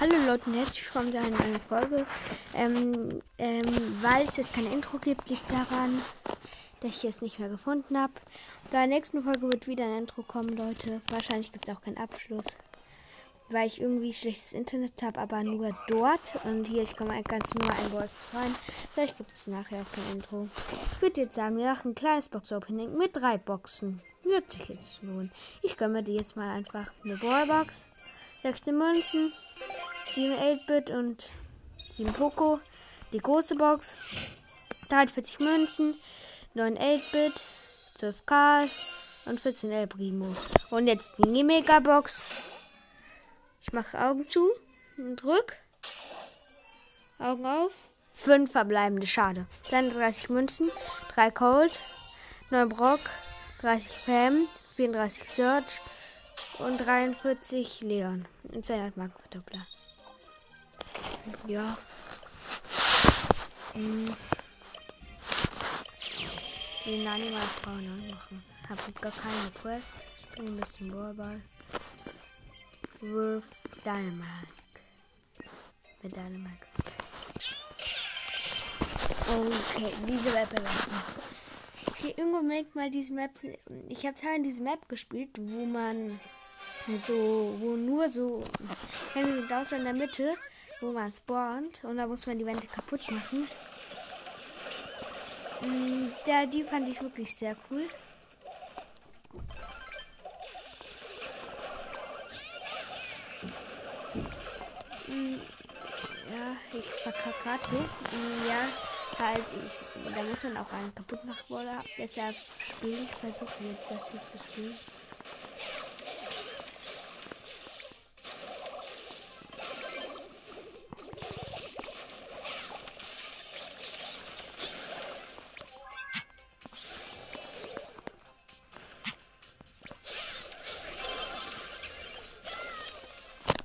Hallo Leute und herzlich willkommen zu einer neuen Folge. Ähm, ähm, weil es jetzt kein Intro gibt, liegt daran, dass ich es nicht mehr gefunden habe. Bei der nächsten Folge wird wieder ein Intro kommen, Leute. Wahrscheinlich gibt es auch keinen Abschluss, weil ich irgendwie schlechtes Internet habe, aber nur dort. Und hier, ich komme ganz nur ein Boss rein. Vielleicht gibt es nachher auch kein Intro. Ich würde jetzt sagen, wir machen ein kleines Box-Opening mit drei Boxen. Wird sich jetzt lohnen. Ich gönne mir die jetzt mal einfach. Eine Ballbox, 16 Münzen, 7 8-Bit und 7 Poco. Die große Box. 43 Münzen, 9 8-Bit, 12 Karl und 14 El Primo. Und jetzt die Mega-Box. Ich mache Augen zu und drück. Augen auf. 5 verbleibende, schade. 32 Münzen, 3 Cold, 9 Brock, 30 Pam, 34 Search und 43 Leon. Und 200 Markenverdoppler. Ja. Hm. Den Animal Frauen machen. Hab jetzt gar keine Quest. Spiel ein bisschen Ballball. With Dynamite. Mit Dynamite. Okay, diese Map lassen. Okay, irgendwo merkt mal diese Maps. Ich habe Teil in diese Map gespielt, wo man so, wo nur so, sind außer in der Mitte, wo man spawnt und da muss man die Wände kaputt machen. Der, die fand ich wirklich sehr cool. Ja, ich verkacke gerade so. Ja, halt, ich, da muss man auch einen kaputt machen? Deshalb spiele ich, versuche jetzt das hier zu spielen.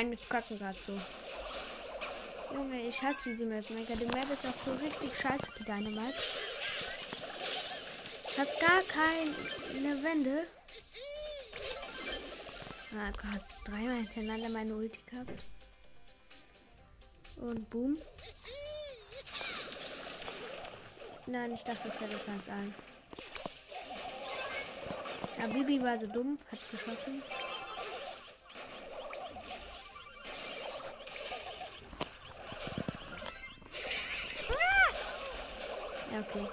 Nein, wir kacken gerade so. Junge, ich hasse diese Map. Mega. Die Map ist auch so richtig scheiße für deine Map. Hast gar keine Wände. Ah Gott, dreimal hintereinander meine Ulti gehabt. Und boom. Nein, ich dachte, das wäre das 1-1. Ja, Bibi war so dumm, hat geschossen. Okay.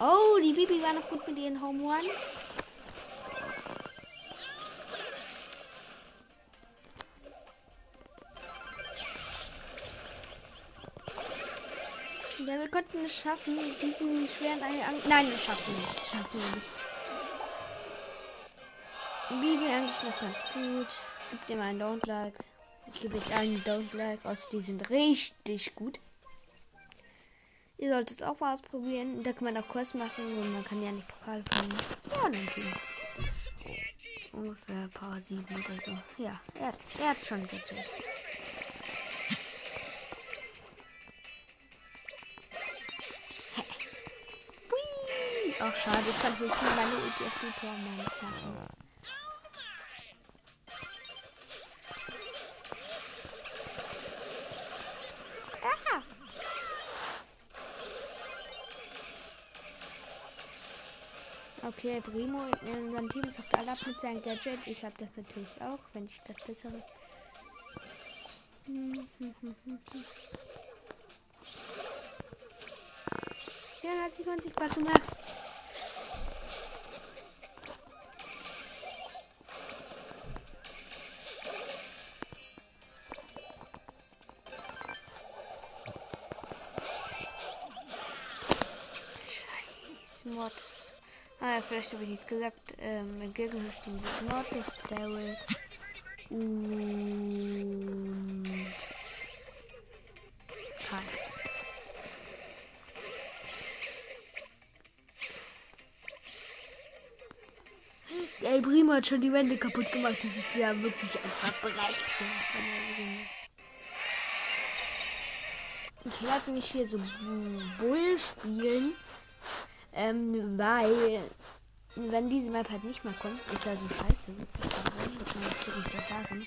Oh, die Bibi war noch gut mit ihren Home One. Ja, wir konnten es schaffen, diesen schweren An Nein, wir schaffen nicht. Schaffen wir nicht. Bibi eigentlich noch ganz gut. Gib dir mal einen Don't Like. Ich gebe jetzt einen Don't Like. Also die sind richtig gut. Ihr solltet es auch mal ausprobieren. Da kann man auch Kurs machen und man kann ja nicht Pokal finden. Ja, ein Team. Ungefähr Power 7 oder so. Ja, er, er hat schon gecheckt. Ach, schade, ich kann nicht nur meine Ulti auf die Tormann machen. Okay, Primo in unserem Team zockt alle ab mit seinem Gadget. Ich habe das natürlich auch, wenn ich das bessere. Ja, hat sich unsichtbar gemacht. Scheiß Mods. Ah ja, vielleicht habe ich nichts gesagt. Ähm, Im Gegner stehen sich Mortis, Daryl und Karl. El Primo hat schon die Wände kaputt gemacht. Das ist ja wirklich ein Verbrechen von Primo. Ich werde nicht hier so Bull spielen. Ähm, weil, wenn diese Map halt nicht mehr kommt, ist ja so scheiße. Warum? Kann ich wirklich nicht sagen.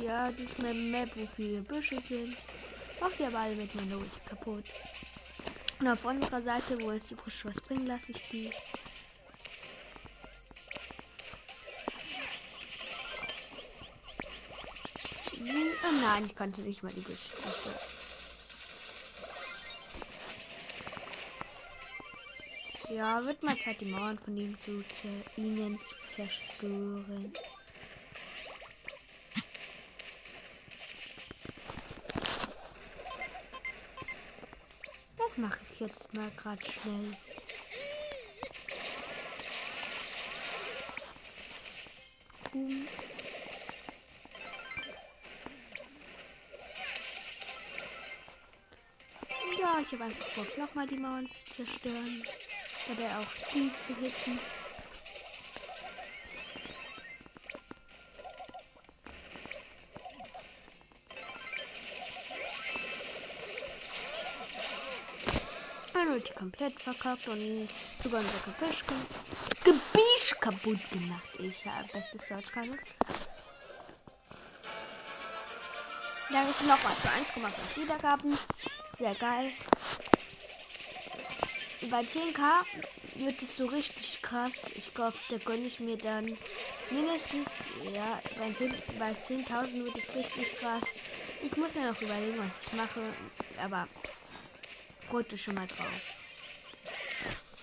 Ja, diesmal Map, wo viele Büsche sind. Macht ihr aber alle mit meiner Ulti kaputt. Und auf unserer Seite, wo uns die Brüche was bringen, lasse ich die. Oh nein, ich konnte nicht mal die Büsche zerstören. Ja, wird mal Zeit, die Mauern von ihm zu ihnen zu zerstören. Mache ich jetzt mal gerade schnell. Boom. Ja, ich habe einfach Bock, nochmal die Mauern zu zerstören. Oder auch die zu hitten. Komplett verkackt und sogar unser Gebüsch, Gebüsch kaputt gemacht. Ich habe bestes Deutsch kann. Danke für nochmal für 1,5 Wiedergaben. Sehr geil. Bei 10k wird es so richtig krass. Ich glaube, da gönne ich mir dann mindestens, ja, bei 10.000 10 wird es richtig krass. Ich muss mir noch überlegen, was ich mache. Aber Brote schon mal drauf.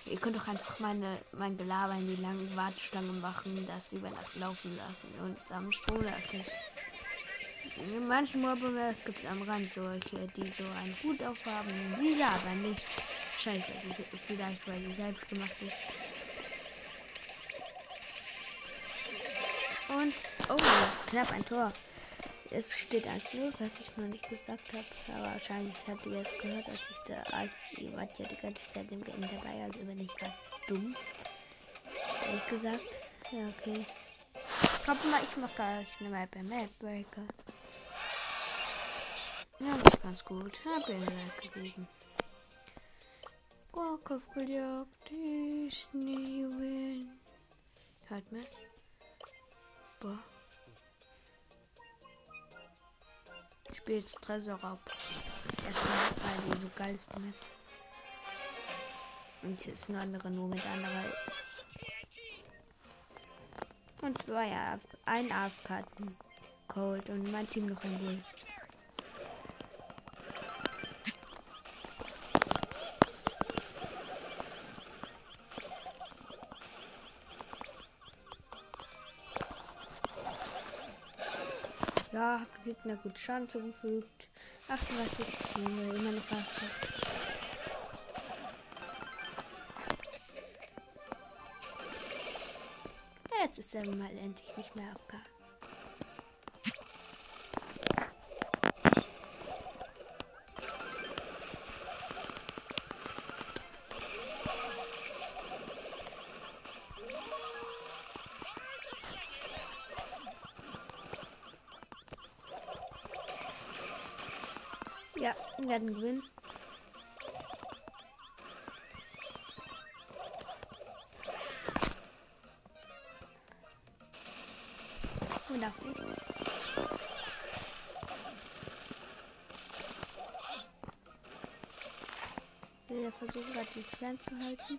Ihr könnt doch einfach meine, mein Gelaber in die langen Warteschlangen machen, das über Nacht laufen lassen und es am Strom lassen. In manchen Mobile gibt es am Rand solche, die so einen Hut aufhaben, diese aber nicht. Wahrscheinlich, weil sie, vielleicht, weil sie selbst gemacht ist. Und, oh, knapp ein Tor. Es steht 1-0, was ich noch nicht gesagt habe. Aber wahrscheinlich habt ihr es gehört, als ich da, als ihr wart ja die ganze Zeit im Game dabei, also bin ich gerade dumm. Ehrlich gesagt. Ja, okay. Komm mal, ich mach gleich eine Map beim Map Breaker. Ja, das ganz gut. Hab ihr Like gegeben. Kopfgeljagd ist nie win. Hört mir. Boah. Ich spiele jetzt Tresorraub. Erstmal, weil die so geil ist. Map. Und hier ist eine andere, nur mit anderer. Und zwei AF ein AFK-Karten. Cold und mein Team noch ein Bull. Gegner gut Schaden zugefügt. 38 immer eine Flasche. Jetzt ist er mal endlich nicht mehr AFK. Wir werden gewinnen. Und auch nicht. Wir versuchen gerade die klein zu halten,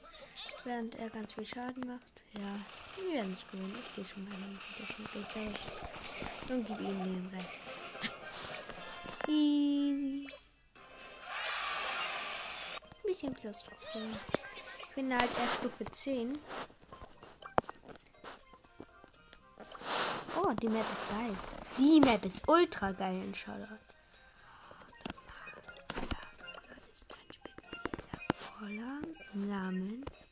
während er ganz viel Schaden macht. Ja, wir werden es gewinnen. Ich gehe schon mal hin. Das geht Und gebe ihm den Rest. Easy. Bisschen plus drauf. Ich bin halt erst Stufe 10. Oh, die Map ist geil. Die Map ist ultra geil in Charlotte. ist ein spezieller Roller namens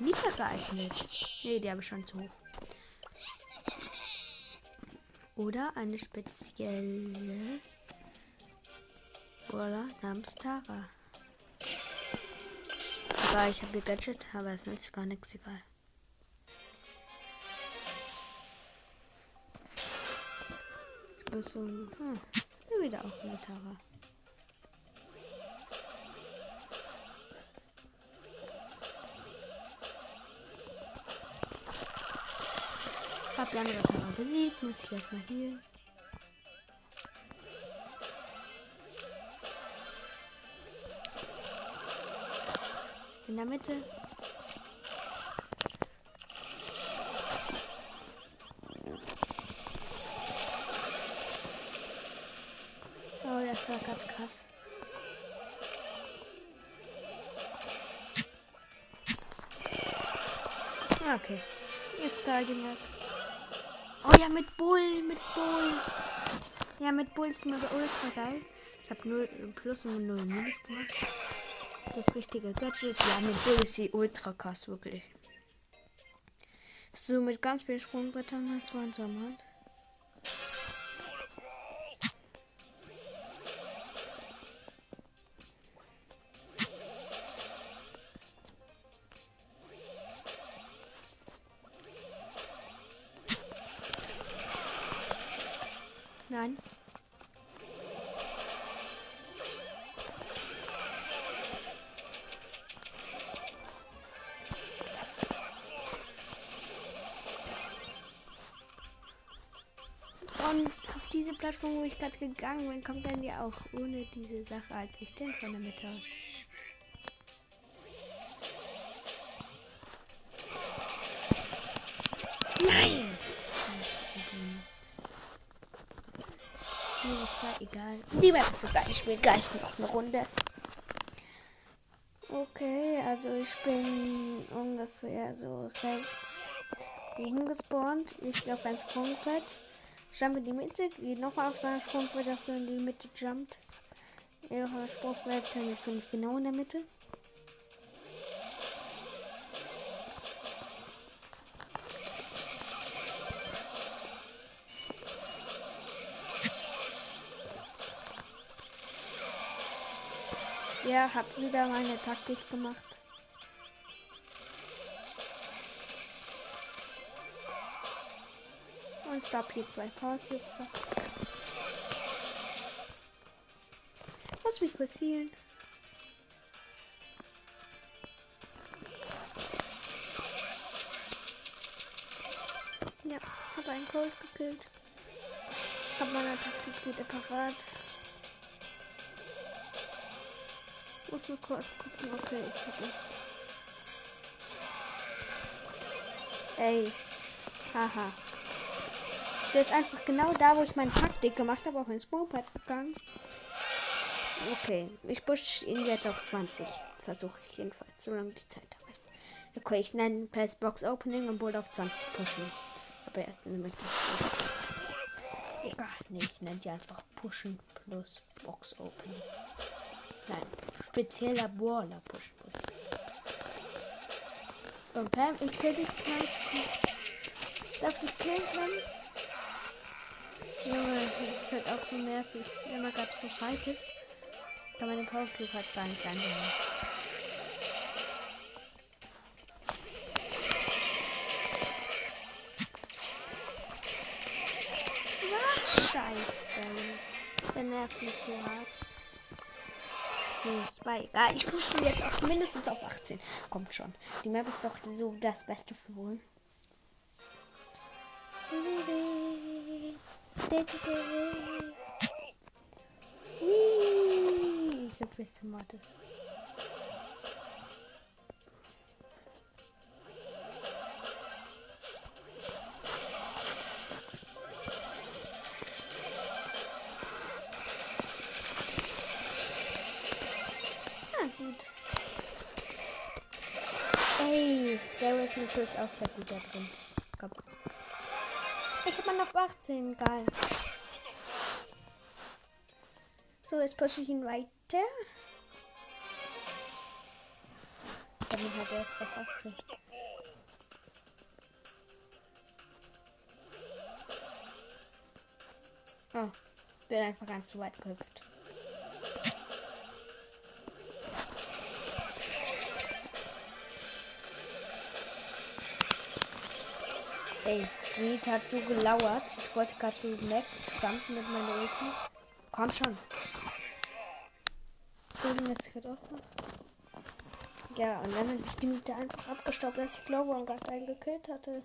Nicht geeignet. Nee, die habe ich schon zu hoch. Oder eine spezielle Brawler namens Tara. Aber ich habe gegadget, aber es ist gar nichts egal. Ich muss so. Hm, wieder auch eine Tara. Hab die andere Tara besiegt, muss ich erstmal hier. In der Mitte. Oh, das war gerade krass. Ah, Okay. Ist geil die. Oh ja, mit Bull, mit Bull. Ja, mit Bull ist die Map ultra geil. Ich habe 0 Plus und 0 Minus gemacht. Das richtige Gadget. Ja, mit Bull ist sie ultra krass, wirklich. So, mit ganz viel Sprungbrettern als man so. Nein. Plattform, wo ich gerade gegangen bin, kommt dann ja auch ohne diese Sache halt nicht hin von der Mitte. Nein! Mir ist ja egal. Die Map ist sogar, ich spiele gleich noch eine Runde. Okay, also ich bin ungefähr so rechts oben gespawnt. Ich auf ein Sprungbrett. Jump in die Mitte, geht nochmal auf so ein Sprungbrett, dass er in die Mitte jumpt. Ein Sprungbrett, jetzt bin ich genau in der Mitte. Ja, hab wieder meine Taktik gemacht. Glaube hier zwei Power Cubes. da. Muss mich kurz healen. Ja, habe einen Cold gekillt. Hab meine Taktik wieder parat. Muss nur kurz gucken. Okay, ich hab ihn. Ey. Haha. Der ist einfach genau da, wo ich meine Taktik gemacht habe, auf ein Spawnpad gegangen. Okay, ich push ihn jetzt auf 20. Versuche ich jedenfalls, solange die Zeit habe. Okay, ich nenne Pass Box Opening und wollte auf 20 pushen. Aber erst in der Mitte. Egal, nee, ich nenne die einfach Pushen plus Box Opening. Nein, spezieller Brawler Push plus. Und Pam, ich kill dich gleich. Darf ich killen? Junge, das ist halt auch so nervig, wenn man gerade so fightet. Kann man den Power Cube halt gar nicht. Was? Scheiße. Der nervt mich so hart. Nee, ist bei egal. Ich pushe jetzt auf mindestens auf 18. Kommt schon. Die Map ist doch so das Beste für wohl. Ich hab jetzt Tomate. Ah. Ey, der ist natürlich auch sehr gut da drin. Hab mal auf 18. Geil. So, jetzt pushe ich ihn weiter. Dann hat er jetzt auf 18. Oh, bin einfach ganz zu weit gehüpft. Ey, Reed hat so gelauert. Ich wollte gerade so Max stampfen mit meiner Ulti. Komm schon. Jetzt gerade auch noch. Ja, und dann habe ich die Miete einfach abgestaubt, als ich und gerade einen gekillt hatte.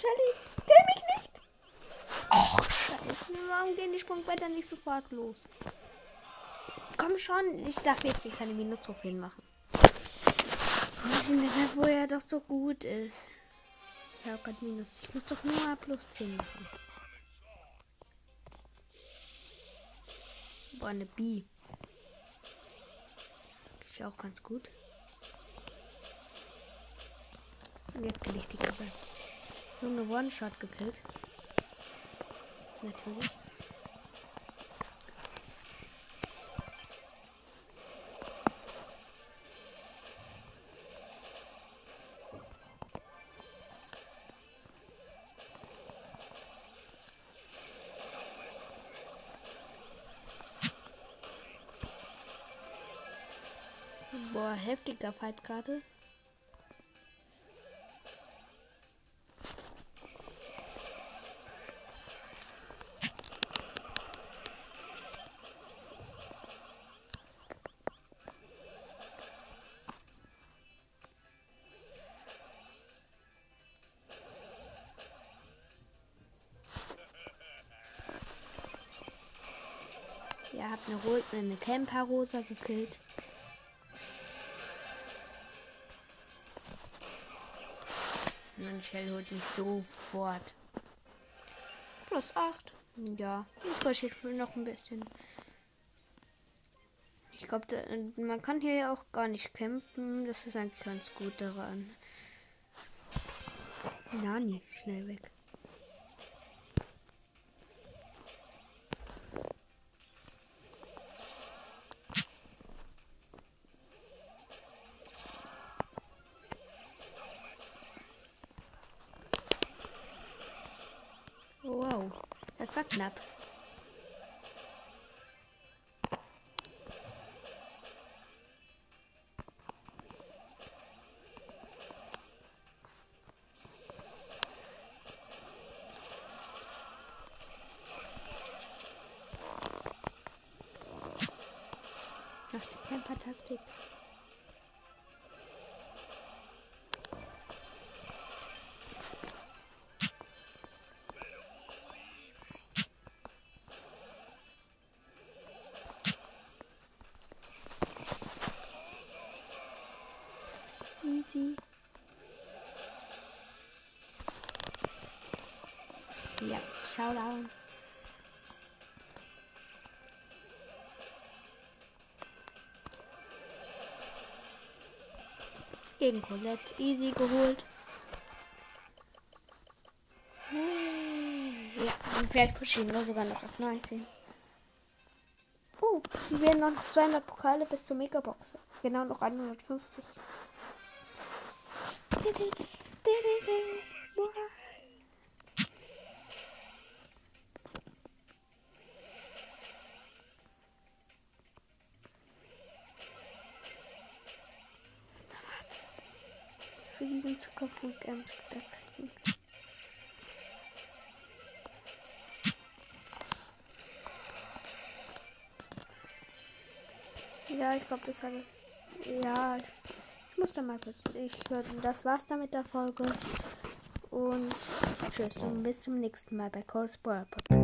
Shelly, kill mich nicht! Och, scheiße. Warum gehen die Sprungwetter nicht sofort los? Komm schon, ich darf jetzt hier keine Minus-Trophäen machen. Wo er doch so gut ist. Ich habe gerade Minus. Ich muss doch nur plus 10 machen. Boah, eine B. Ist ja auch ganz gut. Und jetzt kill ich die Gruppe. Junge One-Shot gekillt. Natürlich. Boah, heftiger Fight gerade. Eine, Ro eine Camper-Rosa gekillt. Mein Shell holt mich sofort. Plus 8. Ja, ich pushe noch ein bisschen. Ich glaube, man kann hier ja auch gar nicht campen. Das ist eigentlich ganz gut daran. Nani, schnell weg. Das war knapp. Ach, Ja, Showdown. Gegen Colette. Easy geholt. Ja, und vielleicht pushen wir sogar noch auf 19. Oh, wir werden noch 200 Pokale bis zur Megabox. Genau noch 150. Für diesen Zuckerfug ganz gedacht. Ja, ich glaube, das war. Ja, ich, ich muss da mal kurz. Ich würde. Das war's dann mit der Folge. Und tschüss und bis zum nächsten Mal bei Cold Spoiler Podcast.